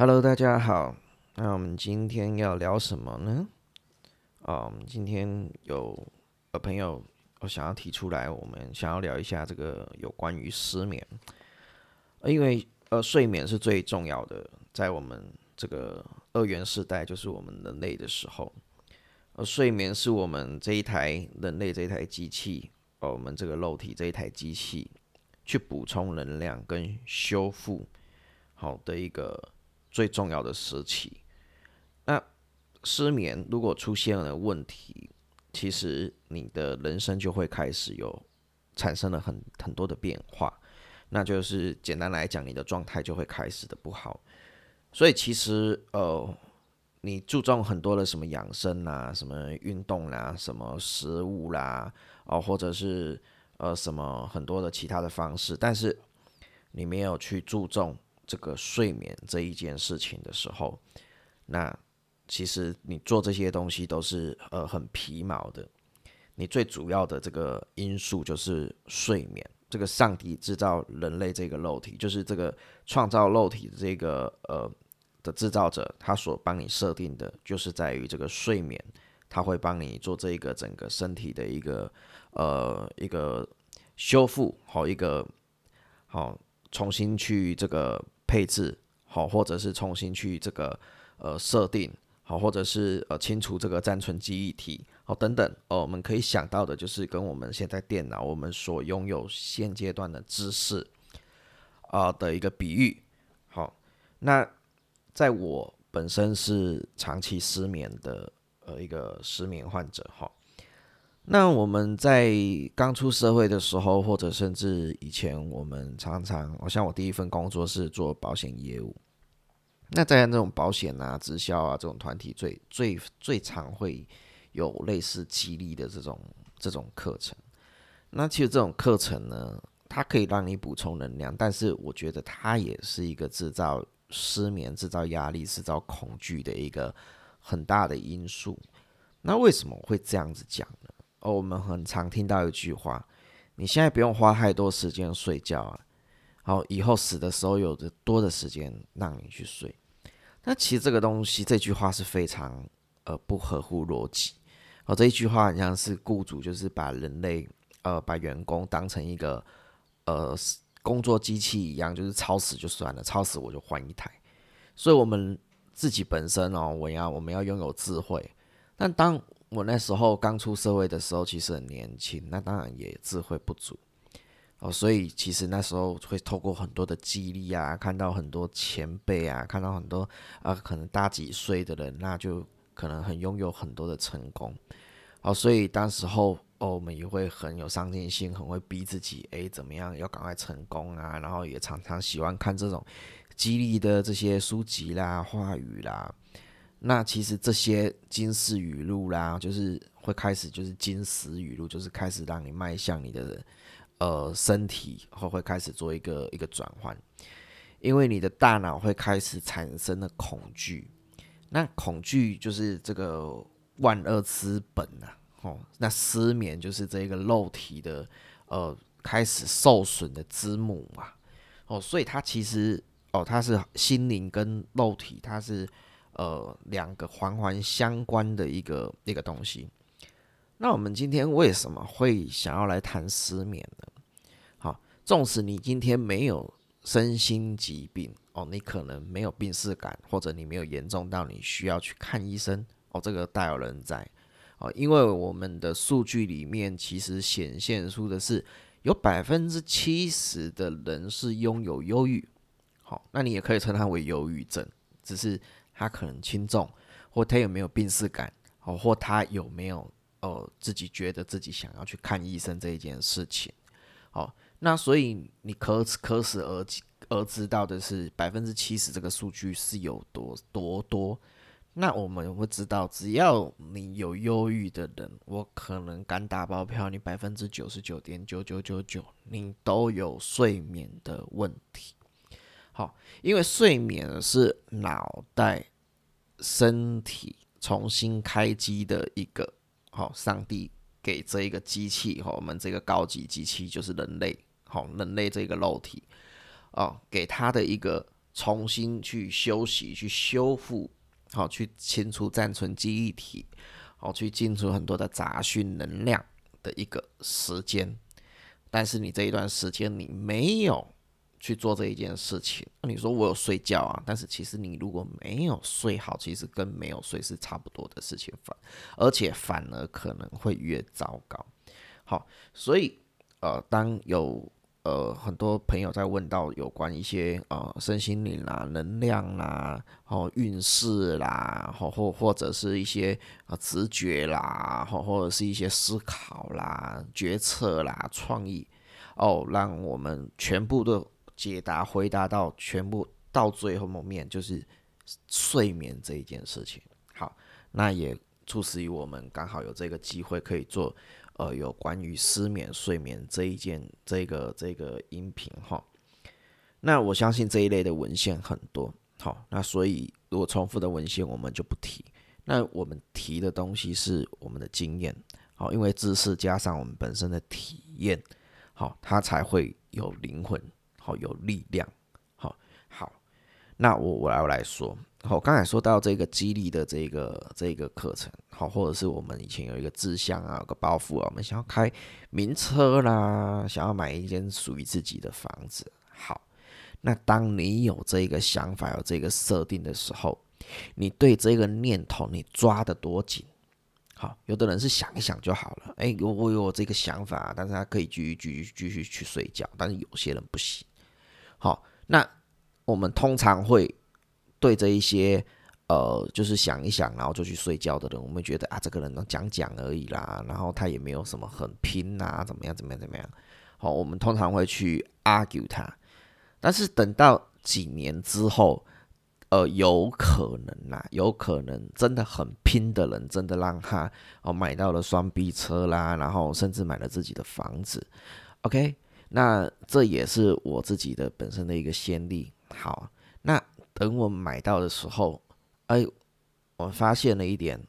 Hello，大家好。那我们今天要聊什么呢？啊，我们今天有呃朋友我想要提出来，我们想要聊一下这个有关于失眠，因为呃睡眠是最重要的，在我们这个二元时代，就是我们人类的时候，呃睡眠是我们这一台人类这一台机器，呃，我们这个肉体这一台机器去补充能量跟修复好的一个最重要的时期。那失眠如果出现了问题，其实你的人生就会开始有产生了很很多的变化。那就是简单来讲，你的状态就会开始的不好。所以其实呃，你注重很多的什么养生啦、什么运动啦、什么食物啦，哦，或者是呃什么很多的其他的方式，但是你没有去注重这个睡眠这一件事情的时候，那其实你做这些东西都是呃很皮毛的。你最主要的这个因素就是睡眠。这个上帝制造人类这个肉体，就是这个创造肉体的这个呃的制造者，他所帮你设定的，就是在于这个睡眠，他会帮你做这个整个身体的一个呃一个修复，好一个好重新去这个配置，好或者是重新去这个呃设定。好，或者是呃清除这个暂存记忆体，好等等哦，我们可以想到的就是跟我们现在电脑我们所拥有现阶段的知识啊的一个比喻。好，那在我本身是长期失眠的呃一个失眠患者哈，那我们在刚出社会的时候，或者甚至以前，我们常常，我像我第一份工作是做保险业务。那在那种保险啊、直销啊这种团体，最最最常会有类似激励的这种这种课程。那其实这种课程呢，它可以让你补充能量，但是我觉得它也是一个制造失眠、制造压力、制造恐惧的一个很大的因素。那为什么会这样子讲呢？哦，我们很常听到一句话：你现在不用花太多时间睡觉啊，好，以后死的时候有的多的时间让你去睡。那其实这个东西，这句话是非常呃不合乎逻辑。哦，这一句话好像是雇主就是把人类呃把员工当成一个呃工作机器一样，就是超时就算了，超时我就换一台。所以，我们自己本身哦，我要我们要拥有智慧。但当我那时候刚出社会的时候，其实很年轻，那当然也智慧不足。哦，所以其实那时候会透过很多的激励啊，看到很多前辈啊，看到很多啊，可能大几岁的人，那就可能很拥有很多的成功。哦，所以当时候哦，我们也会很有上进心，很会逼自己，诶，怎么样要赶快成功啊？然后也常常喜欢看这种激励的这些书籍啦、话语啦。那其实这些金石语录啦，就是会开始就是金石语录，就是开始让你迈向你的。呃，身体后会开始做一个一个转换，因为你的大脑会开始产生了恐惧，那恐惧就是这个万恶之本呐，哦，那失眠就是这个肉体的呃开始受损的之母嘛，哦，所以它其实哦，它是心灵跟肉体，它是呃两个环环相关的一个一个东西。那我们今天为什么会想要来谈失眠呢？好，纵使你今天没有身心疾病哦，你可能没有病逝感，或者你没有严重到你需要去看医生哦，这个大有人在哦，因为我们的数据里面其实显现出的是有百分之七十的人是拥有忧郁，好，那你也可以称它为忧郁症，只是他可能轻重，或他有没有病逝感哦，或他有没有。哦，自己觉得自己想要去看医生这一件事情，哦，那所以你可可使而而知道的是百分之七十这个数据是有多多多。那我们会知道，只要你有忧郁的人，我可能敢打包票，你百分之九十九点九九九九，你都有睡眠的问题。好，因为睡眠是脑袋、身体重新开机的一个。好，上帝给这一个机器，哈，我们这个高级机器就是人类，好，人类这个肉体，哦，给他的一个重新去休息、去修复，好去清除暂存记忆体，好去清除很多的杂讯能量的一个时间。但是你这一段时间你没有去做这一件事情，那你说我有睡觉啊？但是其实你如果没有睡好，其实跟没有睡是差不多的事情，反而且反而可能会越糟糕。好，所以呃，当有呃很多朋友在问到有关一些呃身心灵啦、能量啦、哦运势啦，或或或者是一些呃直觉啦，或或者是一些思考啦、决策啦、创意哦，让我们全部都。解答回答到全部到最后面就是睡眠这一件事情。好，那也促使于我们刚好有这个机会可以做呃有关于失眠睡眠这一件这个这个音频哈。那我相信这一类的文献很多，好，那所以如果重复的文献我们就不提。那我们提的东西是我们的经验，好，因为知识加上我们本身的体验，好，它才会有灵魂。好有力量，好好，那我我来来说，好，刚才说到这个激励的这个这个课程，好，或者是我们以前有一个志向啊，有个抱负啊，我们想要开名车啦，想要买一间属于自己的房子，好，那当你有这个想法有这个设定的时候，你对这个念头你抓得多紧？好，有的人是想一想就好了，哎，我我有这个想法，但是他可以继续继续继续去睡觉，但是有些人不行。好，那我们通常会对这一些呃，就是想一想，然后就去睡觉的人，我们觉得啊，这个人能讲讲而已啦，然后他也没有什么很拼呐，怎么样怎么样怎么样？好，我们通常会去 argue 他，但是等到几年之后，呃，有可能啦，有可能真的很拼的人，真的让他哦买到了双 B 车啦，然后甚至买了自己的房子，OK。那这也是我自己的本身的一个先例。好，那等我买到的时候，哎，我发现了一点，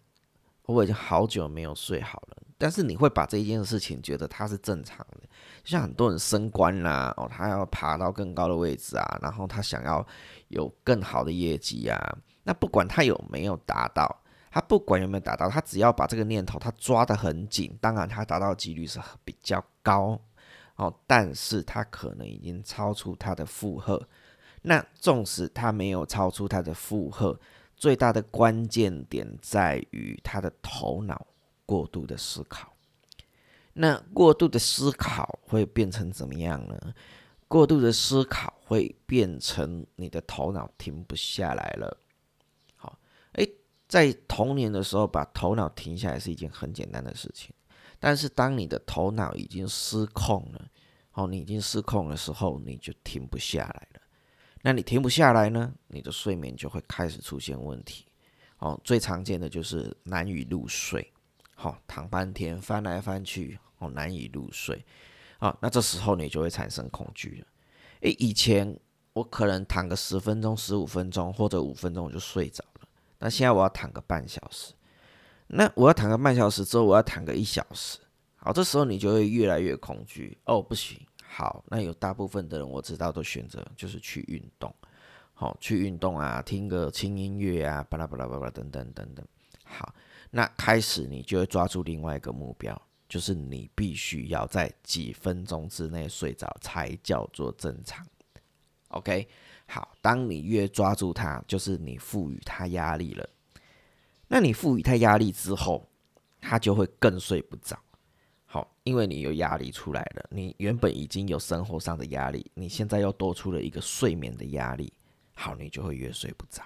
我已经好久没有睡好了。但是你会把这一件事情觉得它是正常的，就像很多人升官啦，哦，他要爬到更高的位置啊，然后他想要有更好的业绩啊，那不管他有没有达到，他不管有没有达到，他只要把这个念头他抓得很紧，当然他达到几率是比较高。哦，但是他可能已经超出他的负荷。那纵使他没有超出他的负荷，最大的关键点在于他的头脑过度的思考。那过度的思考会变成怎么样呢？过度的思考会变成你的头脑停不下来了。好，诶，在童年的时候把头脑停下来是一件很简单的事情。但是当你的头脑已经失控了，哦，你已经失控的时候，你就停不下来了。那你停不下来呢，你的睡眠就会开始出现问题。哦，最常见的就是难以入睡，好，躺半天翻来翻去，哦，难以入睡。啊，那这时候你就会产生恐惧了。诶，以前我可能躺个十分钟、十五分钟或者五分钟我就睡着了，那现在我要躺个半小时。那我要躺个半小时之后，我要躺个一小时，好，这时候你就会越来越恐惧。哦，不行，好，那有大部分的人我知道都选择就是去运动，好，去运动啊，听个轻音乐啊，巴拉巴拉巴拉等等等等，好，那开始你就会抓住另外一个目标，就是你必须要在几分钟之内睡着才叫做正常，OK，好，当你越抓住它，就是你赋予它压力了。那你赋予他压力之后，他就会更睡不着。好，因为你有压力出来了，你原本已经有生活上的压力，你现在又多出了一个睡眠的压力，好，你就会越睡不着。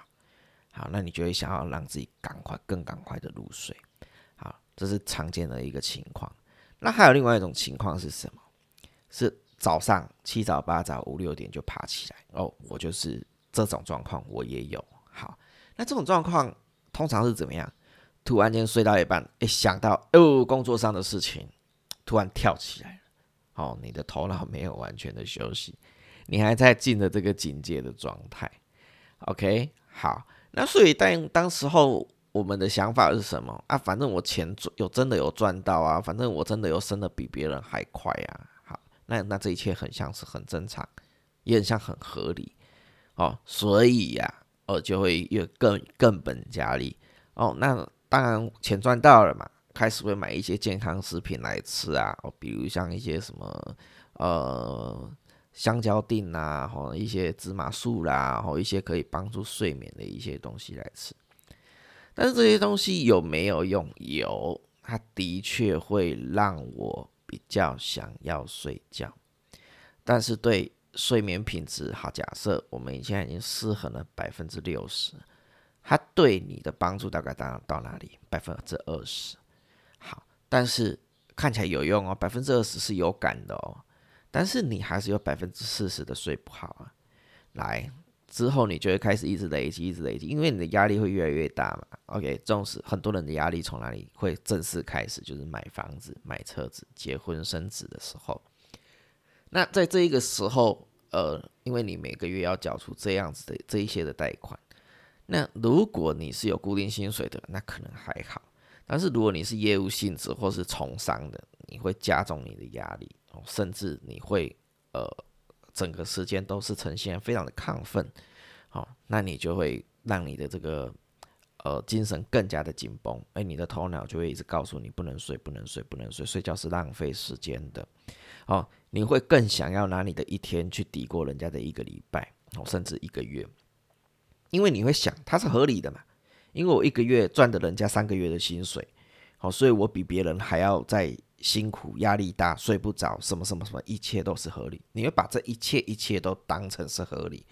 好，那你就会想要让自己赶快、更赶快的入睡。好，这是常见的一个情况。那还有另外一种情况是什么？是早上七早八早五六点就爬起来哦，我就是这种状况，我也有。好，那这种状况。通常是怎么样？突然间睡到一半，一想到哦工作上的事情，突然跳起来了。哦，你的头脑没有完全的休息，你还在进的这个警戒的状态。OK，好，那所以当当时候我们的想法是什么啊？反正我钱有真的有赚到啊，反正我真的有升的比别人还快啊。好，那那这一切很像是很正常，也很像很合理。哦，所以呀，哦就会越更更本加厉哦。那当然钱赚到了嘛，开始会买一些健康食品来吃啊，哦，比如像一些什么呃香蕉锭啊，或一些芝麻素啦，或一些可以帮助睡眠的一些东西来吃。但是这些东西有没有用？有，它的确会让我比较想要睡觉，但是对睡眠品质，好，假设我们现在已经失衡了百分之六十，它对你的帮助大概到到哪里？百分之二十。好，但是看起来有用哦，百分之二十是有感的哦，但是你还是有百分之四十的睡不好啊，来。之后你就会开始一直累积，一直累积，因为你的压力会越来越大嘛。OK，重视很多人的压力从哪里会正式开始？就是买房子、买车子、结婚生子的时候。那在这一个时候，呃，因为你每个月要缴出这样子的这一些的贷款，那如果你是有固定薪水的，那可能还好。但是如果你是业务性质或是从商的，你会加重你的压力，甚至你会呃。整个时间都是呈现非常的亢奋，好，那你就会让你的这个呃精神更加的紧绷，哎，你的头脑就会一直告诉你不能睡，不能睡，不能睡，睡觉是浪费时间的，哦，你会更想要拿你的一天去抵过人家的一个礼拜，哦，甚至一个月，因为你会想它是合理的嘛，因为我一个月赚的人家三个月的薪水，好，所以我比别人还要再。辛苦、压力大、睡不着，什么什么什么，一切都是合理。你会把这一切一切都当成是合理。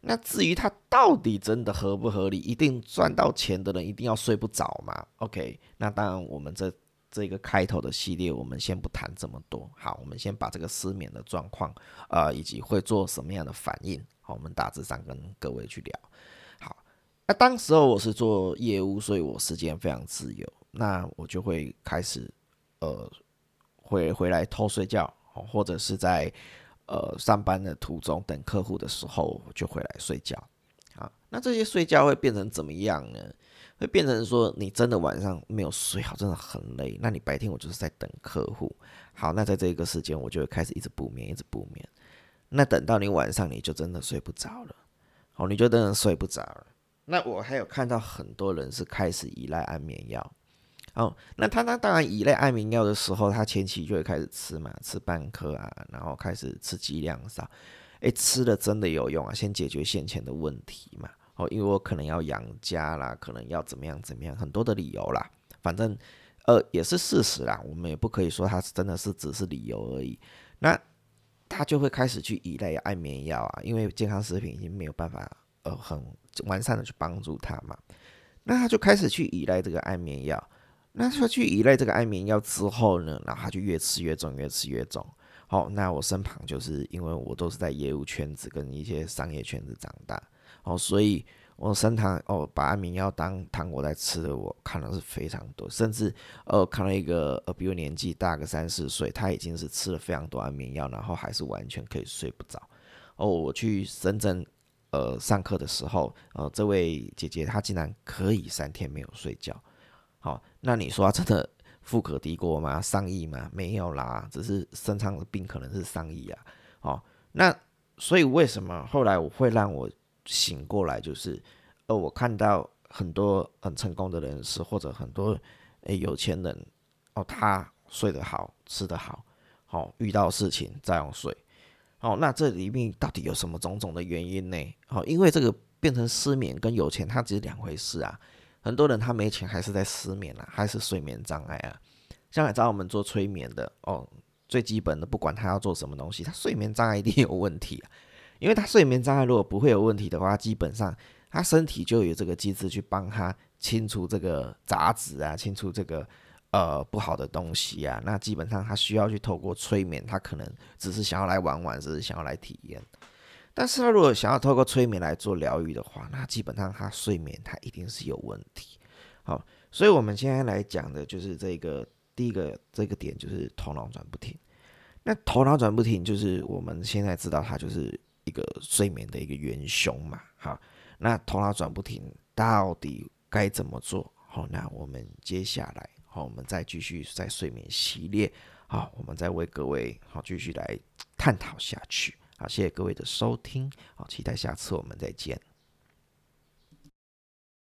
那至于他到底真的合不合理，一定赚到钱的人一定要睡不着吗？OK，那当然，我们这这个开头的系列，我们先不谈这么多。好，我们先把这个失眠的状况，呃，以及会做什么样的反应，好，我们大致上跟各位去聊。好，那当时候我是做业务，所以我时间非常自由，那我就会开始。呃，会回来偷睡觉，或者是在呃上班的途中等客户的时候就回来睡觉。啊，那这些睡觉会变成怎么样呢？会变成说你真的晚上没有睡好，真的很累。那你白天我就是在等客户。好，那在这个时间我就会开始一直补眠，一直补眠。那等到你晚上你就真的睡不着了。哦，你就真的睡不着了。那我还有看到很多人是开始依赖安眠药。哦，那他那当然依赖安眠药的时候，他前期就会开始吃嘛，吃半颗啊，然后开始吃剂量少，诶，吃的真的有用啊，先解决现前的问题嘛。哦，因为我可能要养家啦，可能要怎么样怎么样，很多的理由啦，反正呃也是事实啦，我们也不可以说他是真的是只是理由而已。那他就会开始去依赖安眠药啊，因为健康食品已经没有办法呃很完善的去帮助他嘛，那他就开始去依赖这个安眠药。那他去依赖这个安眠药之后呢，然后他就越吃越重，越吃越重。好，那我身旁就是因为我都是在业务圈子跟一些商业圈子长大，哦，所以我身旁哦把安眠药当糖果在吃的，我看的是非常多，甚至呃看了一个呃比我年纪大个三四岁，他已经是吃了非常多安眠药，然后还是完全可以睡不着。哦，我去深圳呃上课的时候，呃这位姐姐她竟然可以三天没有睡觉。那你说真的富可敌国吗？上亿吗？没有啦，只是身上的病可能是上亿啊。好，那所以为什么后来我会让我醒过来？就是呃，我看到很多很成功的人士，或者很多诶有钱人哦，他睡得好，吃得好，好遇到事情照样睡。哦，那这里面到底有什么种种的原因呢？好，因为这个变成失眠跟有钱，它只是两回事啊。很多人他没钱还是在失眠啊，还是睡眠障碍啊。像来找我们做催眠的哦，最基本的不管他要做什么东西，他睡眠障碍一定有问题啊。因为他睡眠障碍如果不会有问题的话，基本上他身体就有这个机制去帮他清除这个杂质啊，清除这个呃不好的东西啊。那基本上他需要去透过催眠，他可能只是想要来玩玩，只是想要来体验。但是他如果想要透过催眠来做疗愈的话，那基本上他睡眠他一定是有问题。好，所以我们现在来讲的就是这个第一个这个点，就是头脑转不停。那头脑转不停，就是我们现在知道它就是一个睡眠的一个元凶嘛。好，那头脑转不停到底该怎么做？好，那我们接下来好，我们再继续在睡眠系列，好，我们再为各位好继续来探讨下去。好，谢谢各位的收听，好，期待下次我们再见。